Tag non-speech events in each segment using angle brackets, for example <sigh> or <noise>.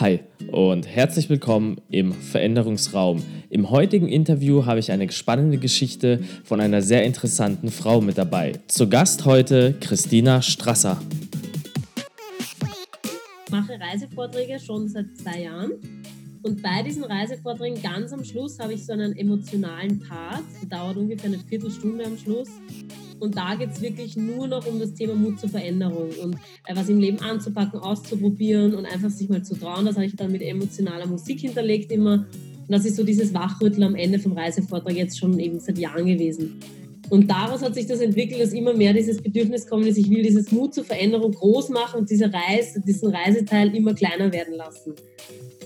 Hi und herzlich willkommen im Veränderungsraum. Im heutigen Interview habe ich eine spannende Geschichte von einer sehr interessanten Frau mit dabei. Zu Gast heute Christina Strasser. Ich mache Reisevorträge schon seit zwei Jahren und bei diesen Reisevorträgen ganz am Schluss habe ich so einen emotionalen Part, der dauert ungefähr eine Viertelstunde am Schluss und da geht es wirklich nur noch um das Thema Mut zur Veränderung und äh, was im Leben anzupacken, auszuprobieren und einfach sich mal zu trauen. Das habe ich dann mit emotionaler Musik hinterlegt immer. Und das ist so dieses Wachrütteln am Ende vom Reisevortrag jetzt schon eben seit Jahren gewesen. Und daraus hat sich das entwickelt, dass immer mehr dieses Bedürfnis kommt, dass ich will dieses Mut zur Veränderung groß machen und diese Reise, diesen Reiseteil immer kleiner werden lassen.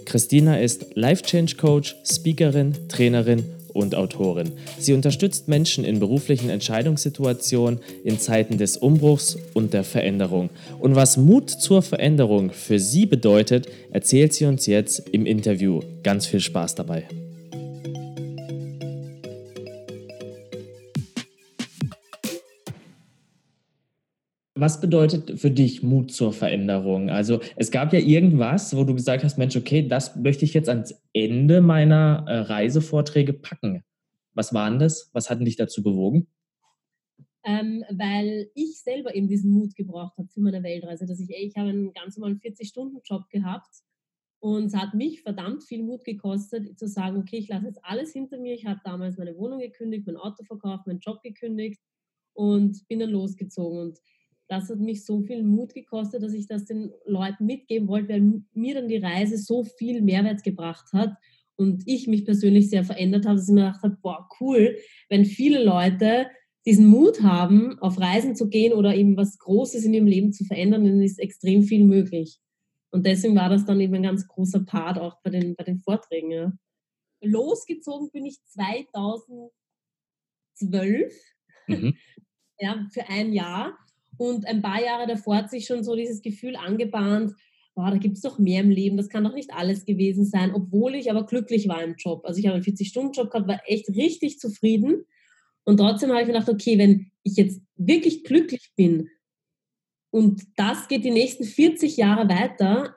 Christina ist Life Change Coach, Speakerin, Trainerin und Autorin. Sie unterstützt Menschen in beruflichen Entscheidungssituationen in Zeiten des Umbruchs und der Veränderung. Und was Mut zur Veränderung für sie bedeutet, erzählt sie uns jetzt im Interview. Ganz viel Spaß dabei. Was bedeutet für dich Mut zur Veränderung? Also es gab ja irgendwas, wo du gesagt hast, Mensch, okay, das möchte ich jetzt ans Ende meiner äh, Reisevorträge packen. Was war denn das? Was hat dich dazu bewogen? Ähm, weil ich selber eben diesen Mut gebraucht habe für meine Weltreise, dass ich, ey, ich habe einen ganz normalen 40-Stunden-Job gehabt und es hat mich verdammt viel Mut gekostet, zu sagen, okay, ich lasse jetzt alles hinter mir. Ich habe damals meine Wohnung gekündigt, mein Auto verkauft, meinen Job gekündigt und bin dann losgezogen und das hat mich so viel Mut gekostet, dass ich das den Leuten mitgeben wollte, weil mir dann die Reise so viel Mehrwert gebracht hat und ich mich persönlich sehr verändert habe, dass ich mir gedacht habe, boah, cool, wenn viele Leute diesen Mut haben, auf Reisen zu gehen oder eben was Großes in ihrem Leben zu verändern, dann ist extrem viel möglich. Und deswegen war das dann eben ein ganz großer Part auch bei den, bei den Vorträgen. Ja. Losgezogen bin ich 2012 mhm. <laughs> ja, für ein Jahr und ein paar Jahre davor hat sich schon so dieses Gefühl angebahnt, boah, da gibt es doch mehr im Leben, das kann doch nicht alles gewesen sein, obwohl ich aber glücklich war im Job. Also ich habe einen 40-Stunden-Job gehabt, war echt richtig zufrieden. Und trotzdem habe ich mir gedacht, okay, wenn ich jetzt wirklich glücklich bin und das geht die nächsten 40 Jahre weiter,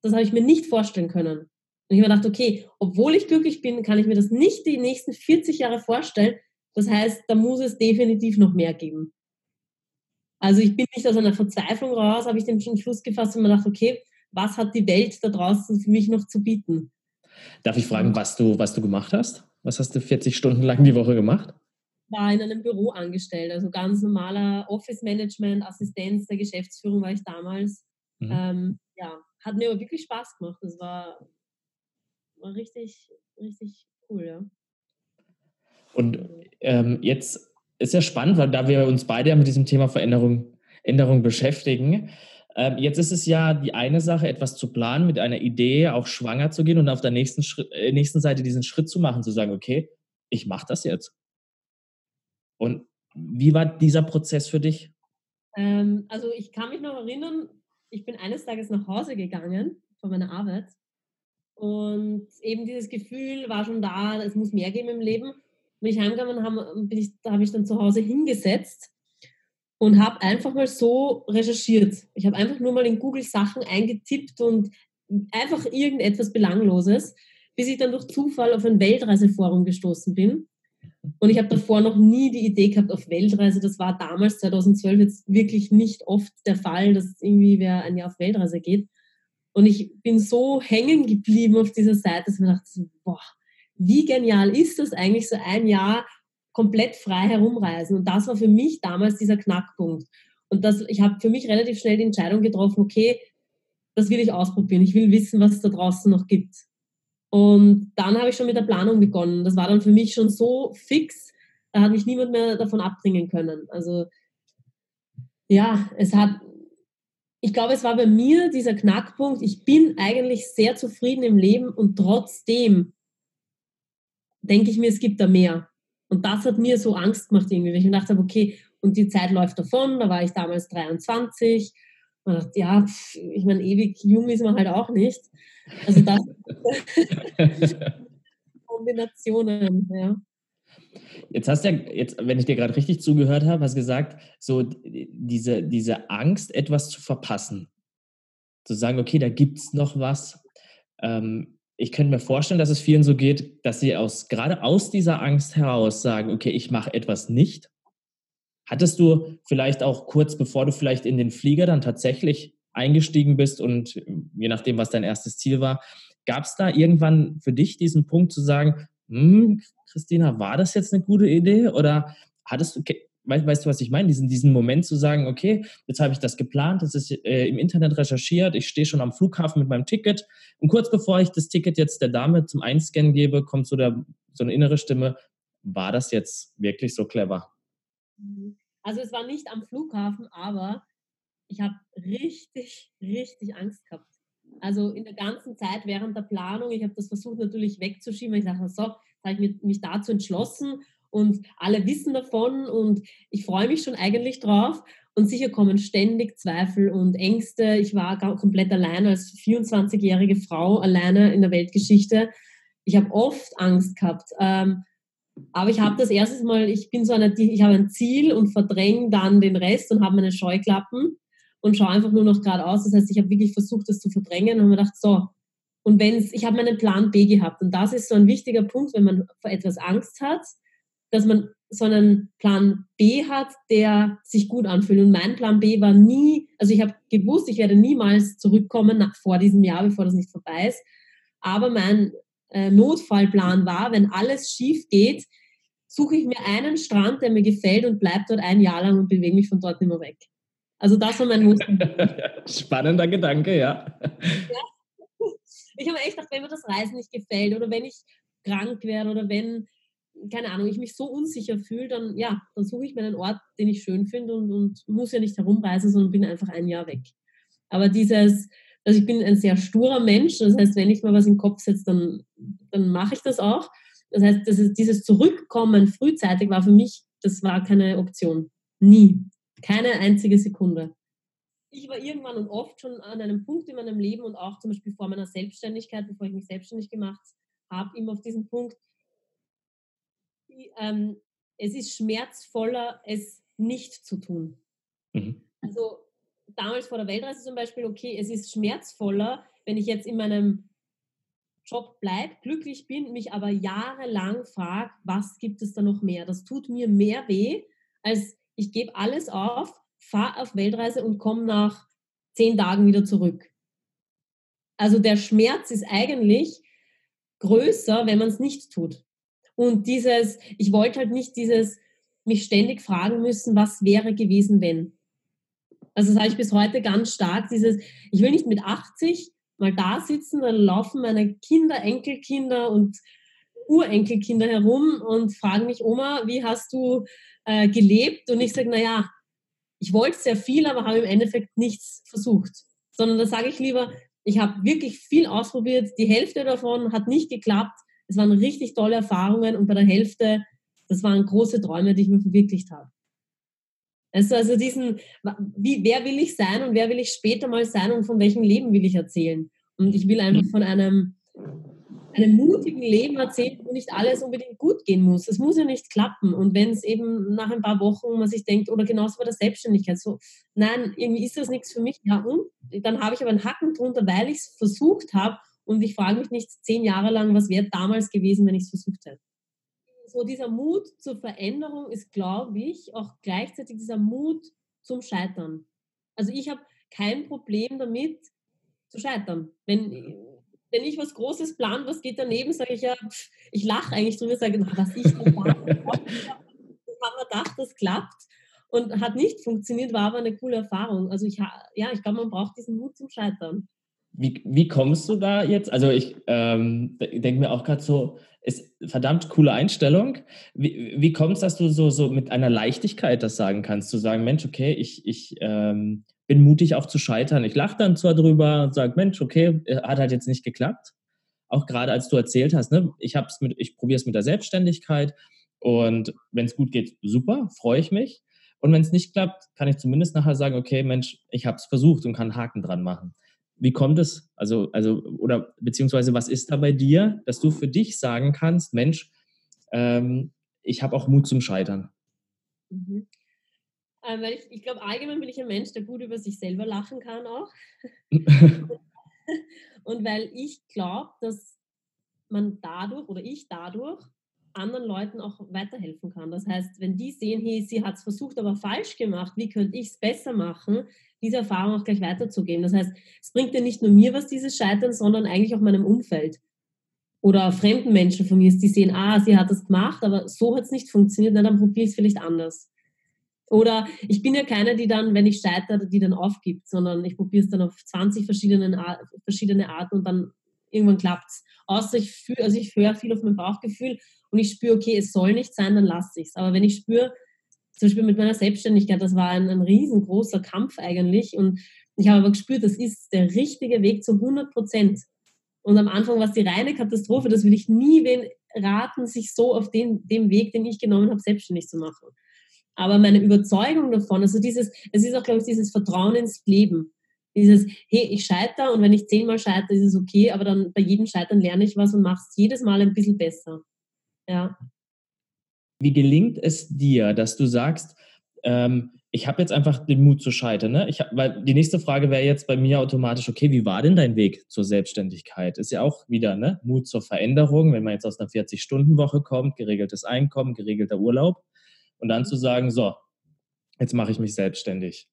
das habe ich mir nicht vorstellen können. Und ich habe mir gedacht, okay, obwohl ich glücklich bin, kann ich mir das nicht die nächsten 40 Jahre vorstellen. Das heißt, da muss es definitiv noch mehr geben. Also ich bin nicht aus einer Verzweiflung raus, habe ich den Schluss gefasst und mir gedacht, okay, was hat die Welt da draußen für mich noch zu bieten? Darf ich fragen, was du, was du gemacht hast? Was hast du 40 Stunden lang die Woche gemacht? War in einem Büro angestellt, also ganz normaler Office-Management, Assistenz der Geschäftsführung war ich damals. Mhm. Ähm, ja, hat mir aber wirklich Spaß gemacht. Das war, war richtig, richtig cool, ja. Und ähm, jetzt ist ja spannend, weil da wir uns beide mit diesem Thema Veränderung Änderung beschäftigen. Ähm, jetzt ist es ja die eine Sache, etwas zu planen, mit einer Idee auch schwanger zu gehen und auf der nächsten, Schritt, äh, nächsten Seite diesen Schritt zu machen, zu sagen, okay, ich mache das jetzt. Und wie war dieser Prozess für dich? Ähm, also ich kann mich noch erinnern, ich bin eines Tages nach Hause gegangen von meiner Arbeit und eben dieses Gefühl war schon da, es muss mehr geben im Leben bin ich haben, bin ich, da habe ich dann zu Hause hingesetzt und habe einfach mal so recherchiert. Ich habe einfach nur mal in Google Sachen eingetippt und einfach irgendetwas Belangloses, bis ich dann durch Zufall auf ein Weltreiseforum gestoßen bin. Und ich habe davor noch nie die Idee gehabt auf Weltreise. Das war damals, 2012, jetzt wirklich nicht oft der Fall, dass irgendwie wer ein Jahr auf Weltreise geht. Und ich bin so hängen geblieben auf dieser Seite, dass ich mir dachte, boah, wie genial ist das eigentlich, so ein Jahr komplett frei herumreisen? Und das war für mich damals dieser Knackpunkt. Und das, ich habe für mich relativ schnell die Entscheidung getroffen, okay, das will ich ausprobieren. Ich will wissen, was es da draußen noch gibt. Und dann habe ich schon mit der Planung begonnen. Das war dann für mich schon so fix, da hat mich niemand mehr davon abbringen können. Also ja, es hat, ich glaube, es war bei mir dieser Knackpunkt. Ich bin eigentlich sehr zufrieden im Leben und trotzdem denke ich mir, es gibt da mehr. Und das hat mir so Angst gemacht irgendwie, weil ich mir gedacht habe, okay, und die Zeit läuft davon, da war ich damals 23. Man dachte, ja, ich meine, ewig jung ist man halt auch nicht. Also das <laughs> <laughs> Kombinationen, ja. Jetzt hast du ja, jetzt, wenn ich dir gerade richtig zugehört habe, hast gesagt, so diese, diese Angst, etwas zu verpassen. Zu sagen, okay, da gibt es noch was. ähm, ich könnte mir vorstellen, dass es vielen so geht, dass sie aus, gerade aus dieser Angst heraus sagen, okay, ich mache etwas nicht. Hattest du vielleicht auch kurz bevor du vielleicht in den Flieger dann tatsächlich eingestiegen bist und je nachdem, was dein erstes Ziel war, gab es da irgendwann für dich diesen Punkt zu sagen, hm, Christina, war das jetzt eine gute Idee? Oder hattest du, weißt, weißt du, was ich meine? Diesen, diesen Moment zu sagen, okay, jetzt habe ich das geplant, das ist äh, im Internet recherchiert, ich stehe schon am Flughafen mit meinem Ticket und kurz bevor ich das Ticket jetzt der Dame zum Einscannen gebe, kommt so, der, so eine innere Stimme, war das jetzt wirklich so clever? Mhm. Also es war nicht am Flughafen, aber ich habe richtig, richtig Angst gehabt. Also in der ganzen Zeit während der Planung, ich habe das versucht natürlich wegzuschieben, ich sage, so, habe ich mich dazu entschlossen und alle wissen davon und ich freue mich schon eigentlich drauf. Und sicher kommen ständig Zweifel und Ängste. Ich war komplett alleine als 24-jährige Frau, alleine in der Weltgeschichte. Ich habe oft Angst gehabt. Ähm, aber ich habe das erste Mal, ich bin so eine, ich habe ein Ziel und verdränge dann den Rest und habe meine Scheuklappen und schaue einfach nur noch geradeaus. Das heißt, ich habe wirklich versucht, das zu verdrängen und habe mir gedacht, so, und wenn ich habe meinen Plan B gehabt und das ist so ein wichtiger Punkt, wenn man vor etwas Angst hat, dass man so einen Plan B hat, der sich gut anfühlt. Und mein Plan B war nie, also ich habe gewusst, ich werde niemals zurückkommen nach, vor diesem Jahr, bevor das nicht vorbei ist. Aber mein äh, Notfallplan war, wenn alles schief geht, suche ich mir einen Strand, der mir gefällt und bleibe dort ein Jahr lang und bewege mich von dort nicht mehr weg. Also das war mein Notfallplan. <laughs> Spannender Gedanke, ja. ja. Ich habe echt gedacht, wenn mir das Reisen nicht gefällt oder wenn ich krank werde oder wenn keine Ahnung, ich mich so unsicher fühle, dann ja, dann suche ich mir einen Ort, den ich schön finde und, und muss ja nicht herumreisen, sondern bin einfach ein Jahr weg. Aber dieses, also ich bin ein sehr sturer Mensch, das heißt, wenn ich mal was im Kopf setze, dann, dann mache ich das auch. Das heißt, das ist, dieses Zurückkommen frühzeitig war für mich, das war keine Option. Nie. Keine einzige Sekunde. Ich war irgendwann und oft schon an einem Punkt in meinem Leben und auch zum Beispiel vor meiner Selbstständigkeit, bevor ich mich selbstständig gemacht habe, immer auf diesen Punkt, ähm, es ist schmerzvoller, es nicht zu tun. Mhm. Also damals vor der Weltreise zum Beispiel, okay, es ist schmerzvoller, wenn ich jetzt in meinem Job bleibe, glücklich bin, mich aber jahrelang frage, was gibt es da noch mehr? Das tut mir mehr weh, als ich gebe alles auf, fahre auf Weltreise und komme nach zehn Tagen wieder zurück. Also der Schmerz ist eigentlich größer, wenn man es nicht tut. Und dieses, ich wollte halt nicht dieses, mich ständig fragen müssen, was wäre gewesen, wenn. Also das habe ich bis heute ganz stark, dieses, ich will nicht mit 80 mal da sitzen, dann laufen meine Kinder, Enkelkinder und Urenkelkinder herum und fragen mich, Oma, wie hast du äh, gelebt? Und ich sage, naja, ich wollte sehr viel, aber habe im Endeffekt nichts versucht. Sondern da sage ich lieber, ich habe wirklich viel ausprobiert, die Hälfte davon hat nicht geklappt, es waren richtig tolle Erfahrungen und bei der Hälfte, das waren große Träume, die ich mir verwirklicht habe. Also, also diesen, wie, wer will ich sein und wer will ich später mal sein und von welchem Leben will ich erzählen? Und ich will einfach von einem, einem mutigen Leben erzählen, wo nicht alles unbedingt gut gehen muss. Es muss ja nicht klappen. Und wenn es eben nach ein paar Wochen man sich denkt, oder genauso bei der Selbstständigkeit, so, nein, irgendwie ist das nichts für mich, ja und? Dann habe ich aber einen Hacken drunter, weil ich es versucht habe und ich frage mich nicht zehn Jahre lang, was wäre damals gewesen, wenn ich es versucht hätte. So dieser Mut zur Veränderung ist, glaube ich, auch gleichzeitig dieser Mut zum Scheitern. Also ich habe kein Problem damit zu scheitern. Wenn, wenn ich was Großes plan, was geht daneben, sage ich ja, ich lache eigentlich drüber, sage, was ich da habe man gedacht, das klappt und hat nicht funktioniert, war aber eine coole Erfahrung. Also ich, ja, ich glaube, man braucht diesen Mut zum Scheitern. Wie, wie kommst du da jetzt? Also ich ähm, denke mir auch gerade so, ist verdammt coole Einstellung. Wie, wie kommt es, dass du so, so mit einer Leichtigkeit das sagen kannst? Zu sagen, Mensch, okay, ich, ich ähm, bin mutig auch zu scheitern. Ich lache dann zwar drüber und sage, Mensch, okay, äh, hat halt jetzt nicht geklappt. Auch gerade als du erzählt hast, ne, ich, ich probiere es mit der Selbstständigkeit und wenn es gut geht, super, freue ich mich. Und wenn es nicht klappt, kann ich zumindest nachher sagen, okay, Mensch, ich habe es versucht und kann Haken dran machen. Wie kommt es? Also, also, oder beziehungsweise was ist da bei dir, dass du für dich sagen kannst, Mensch, ähm, ich habe auch Mut zum Scheitern? Mhm. Ähm, weil ich, ich glaube, allgemein bin ich ein Mensch, der gut über sich selber lachen kann auch. <laughs> und weil ich glaube, dass man dadurch oder ich dadurch anderen Leuten auch weiterhelfen kann. Das heißt, wenn die sehen, hey, sie hat es versucht, aber falsch gemacht, wie könnte ich es besser machen, diese Erfahrung auch gleich weiterzugeben. Das heißt, es bringt ja nicht nur mir was, dieses Scheitern, sondern eigentlich auch meinem Umfeld oder fremden Menschen von mir, die sehen, ah, sie hat das gemacht, aber so hat es nicht funktioniert, na, dann probiere ich es vielleicht anders. Oder ich bin ja keine, die dann, wenn ich scheitere, die dann aufgibt, sondern ich probiere es dann auf 20 verschiedene, verschiedene Arten und dann irgendwann klappt es. Außer ich also ich höre viel auf mein Bauchgefühl und ich spüre, okay, es soll nicht sein, dann lasse ich es. Aber wenn ich spüre, zum Beispiel mit meiner Selbstständigkeit, das war ein, ein riesengroßer Kampf eigentlich und ich habe aber gespürt, das ist der richtige Weg zu 100 Prozent. Und am Anfang war es die reine Katastrophe, das will ich nie wen raten, sich so auf den, dem Weg, den ich genommen habe, selbstständig zu machen. Aber meine Überzeugung davon, also dieses, es ist auch, glaube ich, dieses Vertrauen ins Leben. Dieses, hey, ich scheitere und wenn ich zehnmal scheitere, ist es okay, aber dann bei jedem Scheitern lerne ich was und mache es jedes Mal ein bisschen besser. Ja. Wie gelingt es dir, dass du sagst, ähm, ich habe jetzt einfach den Mut zu scheitern. Ne? Ich hab, weil die nächste Frage wäre jetzt bei mir automatisch, okay, wie war denn dein Weg zur Selbstständigkeit? Ist ja auch wieder ne? Mut zur Veränderung, wenn man jetzt aus einer 40-Stunden-Woche kommt, geregeltes Einkommen, geregelter Urlaub und dann zu sagen, so, jetzt mache ich mich selbstständig.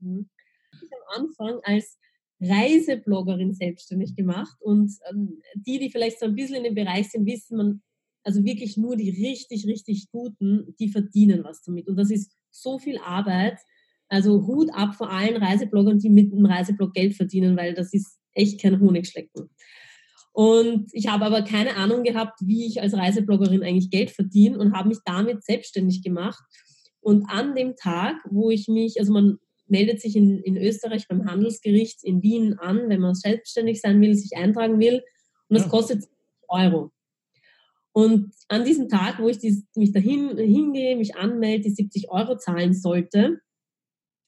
Mhm. Ich habe am Anfang als Reisebloggerin selbstständig gemacht und ähm, die, die vielleicht so ein bisschen in dem Bereich sind, wissen, man also wirklich nur die richtig, richtig Guten, die verdienen was damit. Und das ist so viel Arbeit. Also Hut ab vor allen Reisebloggern, die mit dem Reiseblog Geld verdienen, weil das ist echt kein Honigschlecken. Und ich habe aber keine Ahnung gehabt, wie ich als Reisebloggerin eigentlich Geld verdiene und habe mich damit selbstständig gemacht. Und an dem Tag, wo ich mich, also man meldet sich in, in Österreich beim Handelsgericht in Wien an, wenn man selbstständig sein will, sich eintragen will. Und das ja. kostet Euro. Und an diesem Tag, wo ich dies, mich dahin hingehe, mich anmelde, die 70 Euro zahlen sollte,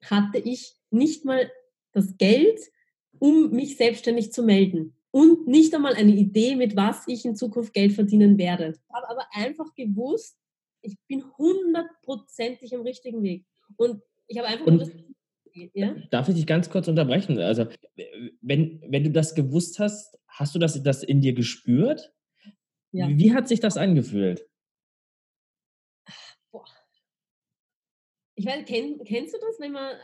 hatte ich nicht mal das Geld, um mich selbstständig zu melden. Und nicht einmal eine Idee, mit was ich in Zukunft Geld verdienen werde. Ich habe aber einfach gewusst, ich bin hundertprozentig am richtigen Weg. Und ich habe einfach das, ja? Darf ich dich ganz kurz unterbrechen? Also, wenn, wenn du das gewusst hast, hast du das, das in dir gespürt? Ja. Wie hat sich das angefühlt? Boah. Ich weiß, kenn, kennst du das, wenn man,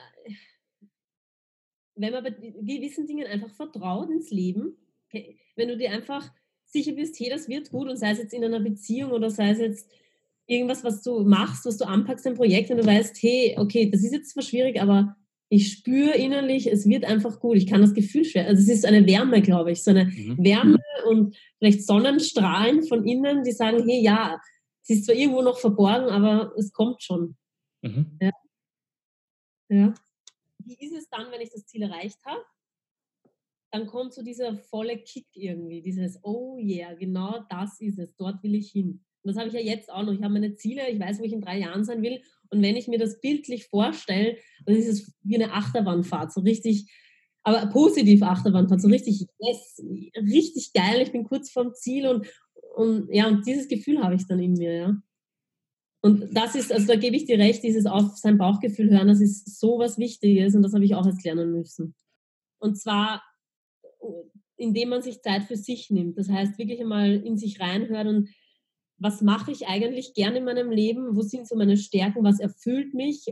wenn man bei gewissen Dingen einfach vertraut ins Leben? Wenn du dir einfach sicher bist, hey, das wird gut und sei es jetzt in einer Beziehung oder sei es jetzt irgendwas, was du machst, was du anpackst, ein Projekt und du weißt, hey, okay, das ist jetzt zwar schwierig, aber ich spüre innerlich, es wird einfach gut. Ich kann das Gefühl schwer. Also es ist eine Wärme, glaube ich, so eine mhm. Wärme und vielleicht Sonnenstrahlen von innen, die sagen, hey, ja, es ist zwar irgendwo noch verborgen, aber es kommt schon. Mhm. Ja. ja. Wie ist es dann, wenn ich das Ziel erreicht habe? Dann kommt so dieser volle Kick irgendwie, dieses, oh yeah, genau das ist es, dort will ich hin. Und das habe ich ja jetzt auch noch. Ich habe meine Ziele, ich weiß, wo ich in drei Jahren sein will. Und wenn ich mir das bildlich vorstelle, dann ist es wie eine Achterbahnfahrt, so richtig, aber positiv Achterbahnfahrt, so richtig, yes, richtig geil. Ich bin kurz vorm Ziel und, und ja, und dieses Gefühl habe ich dann in mir, ja. Und das ist, also da gebe ich dir recht, dieses auf sein Bauchgefühl hören, das ist so was Wichtiges und das habe ich auch jetzt lernen müssen. Und zwar, indem man sich Zeit für sich nimmt. Das heißt, wirklich einmal in sich reinhören und was mache ich eigentlich gerne in meinem Leben, wo sind so meine Stärken, was erfüllt mich,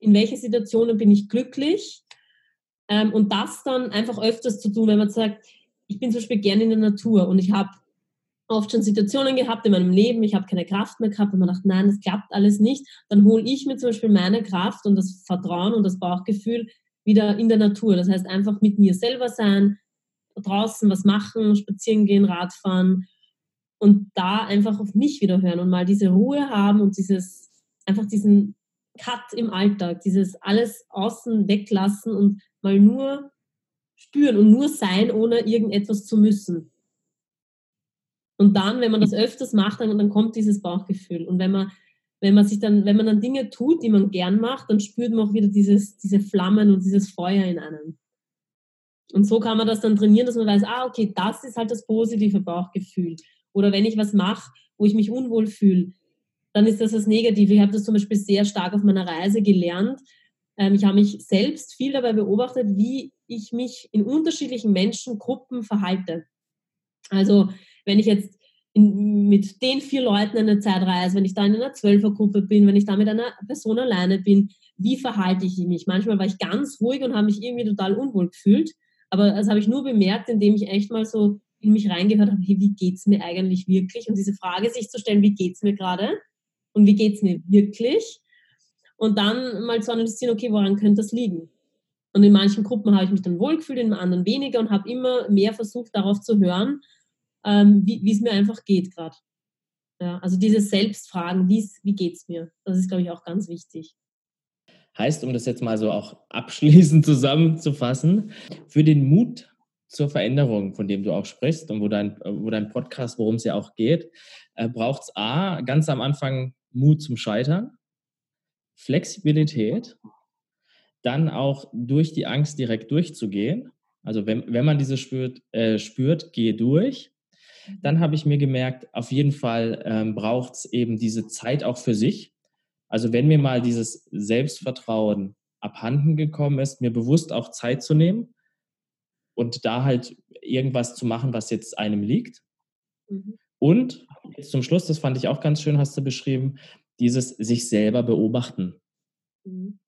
in welchen Situationen bin ich glücklich? Ähm, und das dann einfach öfters zu tun, wenn man sagt, ich bin zum Beispiel gerne in der Natur und ich habe oft schon Situationen gehabt in meinem Leben, ich habe keine Kraft mehr gehabt und man dachte, nein, das klappt alles nicht, dann hole ich mir zum Beispiel meine Kraft und das Vertrauen und das Bauchgefühl wieder in der Natur. Das heißt einfach mit mir selber sein, draußen was machen, spazieren gehen, Radfahren und da einfach auf mich wieder hören und mal diese Ruhe haben und dieses, einfach diesen Cut im Alltag, dieses alles außen weglassen und mal nur spüren und nur sein, ohne irgendetwas zu müssen. Und dann, wenn man das öfters macht, dann, dann kommt dieses Bauchgefühl. Und wenn man, wenn man sich dann, wenn man dann Dinge tut, die man gern macht, dann spürt man auch wieder dieses, diese Flammen und dieses Feuer in einem. Und so kann man das dann trainieren, dass man weiß, ah, okay, das ist halt das positive Bauchgefühl. Oder wenn ich was mache, wo ich mich unwohl fühle, dann ist das das Negative. Ich habe das zum Beispiel sehr stark auf meiner Reise gelernt. Ähm, ich habe mich selbst viel dabei beobachtet, wie ich mich in unterschiedlichen Menschengruppen verhalte. Also wenn ich jetzt in, mit den vier Leuten eine Zeit reise, wenn ich da in einer Zwölfergruppe bin, wenn ich da mit einer Person alleine bin, wie verhalte ich mich? Manchmal war ich ganz ruhig und habe mich irgendwie total unwohl gefühlt. Aber das habe ich nur bemerkt, indem ich echt mal so in mich reingehört habe, hey, wie geht es mir eigentlich wirklich? Und diese Frage sich zu stellen, wie geht es mir gerade? Und wie geht es mir wirklich? Und dann mal zu analysieren, okay, woran könnte das liegen? Und in manchen Gruppen habe ich mich dann wohlgefühlt, in anderen weniger und habe immer mehr versucht, darauf zu hören, ähm, wie es mir einfach geht gerade. Ja, also dieses Selbstfragen, wie geht es mir? Das ist, glaube ich, auch ganz wichtig. Heißt, um das jetzt mal so auch abschließend <laughs> zusammenzufassen, für den Mut zur Veränderung, von dem du auch sprichst und wo dein, wo dein Podcast, worum es ja auch geht, äh, braucht es A, ganz am Anfang Mut zum Scheitern, Flexibilität, dann auch durch die Angst direkt durchzugehen. Also wenn, wenn man diese spürt, äh, spürt, gehe durch. Dann habe ich mir gemerkt, auf jeden Fall ähm, braucht es eben diese Zeit auch für sich. Also wenn mir mal dieses Selbstvertrauen abhanden gekommen ist, mir bewusst auch Zeit zu nehmen und da halt irgendwas zu machen, was jetzt einem liegt. Mhm. Und jetzt zum Schluss, das fand ich auch ganz schön, hast du beschrieben, dieses sich selber beobachten. Mhm.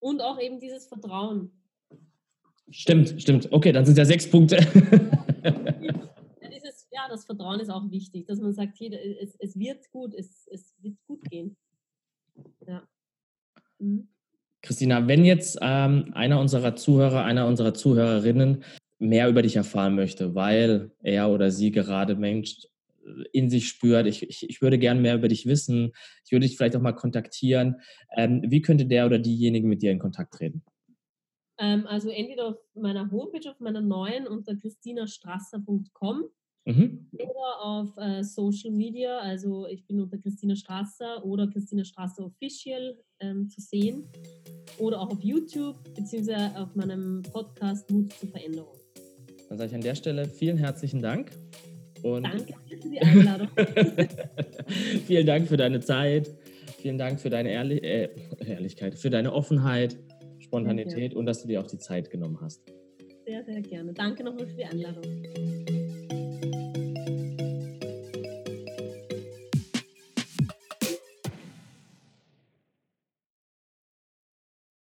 Und auch eben dieses Vertrauen. Stimmt, stimmt. Okay, dann sind ja sechs Punkte. <laughs> ja, dieses, ja, das Vertrauen ist auch wichtig, dass man sagt, hier, es, es wird gut, es, es wird gut gehen. Ja. Mhm. Christina, wenn jetzt ähm, einer unserer Zuhörer, einer unserer Zuhörerinnen mehr über dich erfahren möchte, weil er oder sie gerade Mensch äh, in sich spürt, ich, ich, ich würde gerne mehr über dich wissen, ich würde dich vielleicht auch mal kontaktieren, ähm, wie könnte der oder diejenige mit dir in Kontakt treten? Ähm, also entweder auf meiner Homepage, auf meiner neuen unter christinastrasser.com Mhm. Oder auf äh, Social Media, also ich bin unter Christina Strasser oder Christina Strasser Official ähm, zu sehen. Oder auch auf YouTube, beziehungsweise auf meinem Podcast Mut zur Veränderung. Dann sage ich an der Stelle vielen herzlichen Dank. Und Danke für die Einladung. <laughs> vielen Dank für deine Zeit. Vielen Dank für deine Ehrlich äh, Ehrlichkeit, für deine Offenheit, Spontanität und dass du dir auch die Zeit genommen hast. Sehr, sehr gerne. Danke nochmal für die Einladung.